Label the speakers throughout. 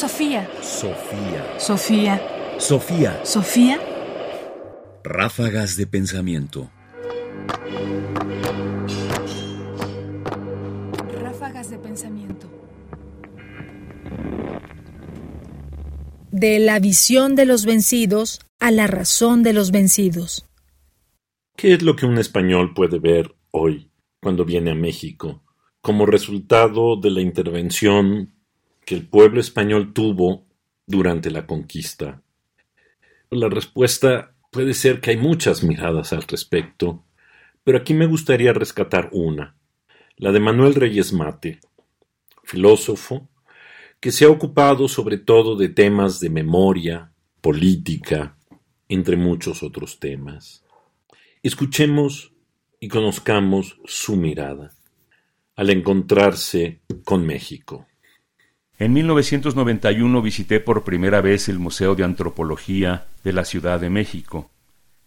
Speaker 1: Sofía.
Speaker 2: Sofía.
Speaker 1: Sofía.
Speaker 2: Sofía.
Speaker 1: Sofía.
Speaker 2: Ráfagas de pensamiento.
Speaker 1: Ráfagas de pensamiento.
Speaker 3: De la visión de los vencidos a la razón de los vencidos.
Speaker 4: ¿Qué es lo que un español puede ver hoy cuando viene a México como resultado de la intervención que el pueblo español tuvo durante la conquista? La respuesta puede ser que hay muchas miradas al respecto, pero aquí me gustaría rescatar una, la de Manuel Reyes Mate, filósofo que se ha ocupado sobre todo de temas de memoria, política, entre muchos otros temas. Escuchemos y conozcamos su mirada al encontrarse con México.
Speaker 5: En 1991 visité por primera vez el Museo de Antropología de la Ciudad de México.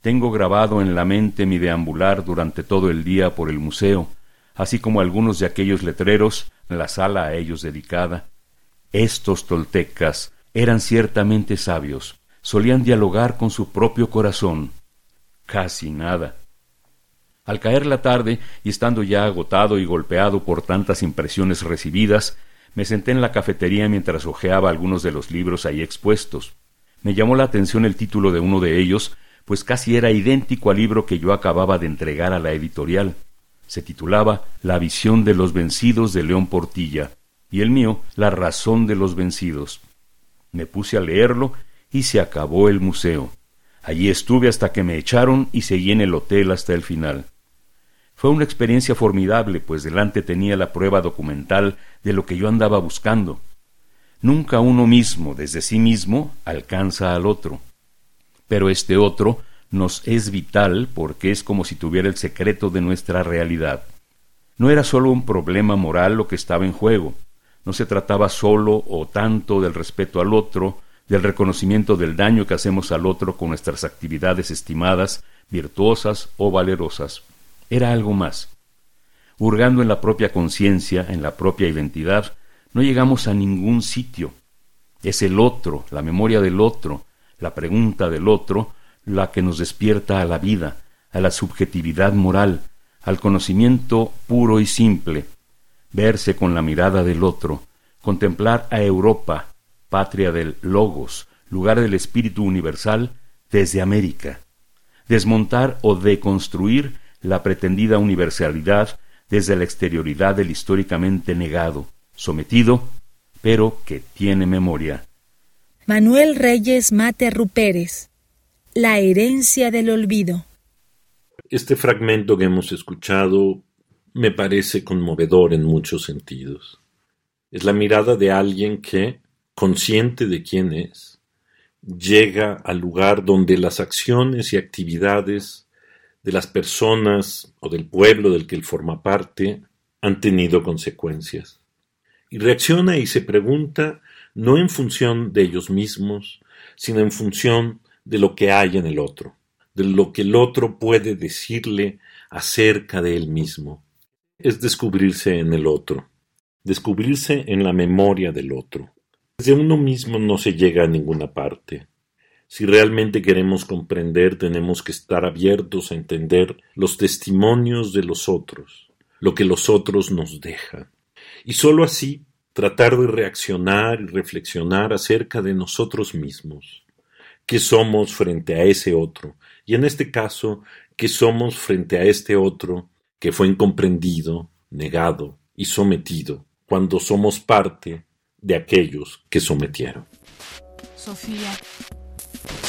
Speaker 5: Tengo grabado en la mente mi deambular durante todo el día por el museo, así como algunos de aquellos letreros la sala a ellos dedicada. Estos toltecas eran ciertamente sabios, solían dialogar con su propio corazón. Casi nada. Al caer la tarde, y estando ya agotado y golpeado por tantas impresiones recibidas, me senté en la cafetería mientras hojeaba algunos de los libros ahí expuestos. Me llamó la atención el título de uno de ellos, pues casi era idéntico al libro que yo acababa de entregar a la editorial. Se titulaba La visión de los vencidos de León Portilla, y el mío La razón de los vencidos. Me puse a leerlo y se acabó el museo. Allí estuve hasta que me echaron y seguí en el hotel hasta el final. Fue una experiencia formidable, pues delante tenía la prueba documental de lo que yo andaba buscando. Nunca uno mismo, desde sí mismo, alcanza al otro. Pero este otro nos es vital porque es como si tuviera el secreto de nuestra realidad. No era sólo un problema moral lo que estaba en juego, no se trataba sólo o tanto del respeto al otro, del reconocimiento del daño que hacemos al otro con nuestras actividades estimadas, virtuosas o valerosas era algo más. Hurgando en la propia conciencia, en la propia identidad, no llegamos a ningún sitio. Es el otro, la memoria del otro, la pregunta del otro, la que nos despierta a la vida, a la subjetividad moral, al conocimiento puro y simple, verse con la mirada del otro, contemplar a Europa, patria del Logos, lugar del espíritu universal, desde América, desmontar o deconstruir la pretendida universalidad desde la exterioridad del históricamente negado, sometido, pero que tiene memoria.
Speaker 3: Manuel Reyes Mate Ruperes La herencia del olvido.
Speaker 4: Este fragmento que hemos escuchado me parece conmovedor en muchos sentidos. Es la mirada de alguien que, consciente de quién es, llega al lugar donde las acciones y actividades de las personas o del pueblo del que él forma parte han tenido consecuencias. Y reacciona y se pregunta no en función de ellos mismos, sino en función de lo que hay en el otro, de lo que el otro puede decirle acerca de él mismo. Es descubrirse en el otro, descubrirse en la memoria del otro. Desde uno mismo no se llega a ninguna parte. Si realmente queremos comprender, tenemos que estar abiertos a entender los testimonios de los otros, lo que los otros nos dejan. Y sólo así tratar de reaccionar y reflexionar acerca de nosotros mismos. ¿Qué somos frente a ese otro? Y en este caso, ¿qué somos frente a este otro que fue incomprendido, negado y sometido cuando somos parte de aquellos que sometieron?
Speaker 1: Sofía.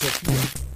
Speaker 2: Sofía.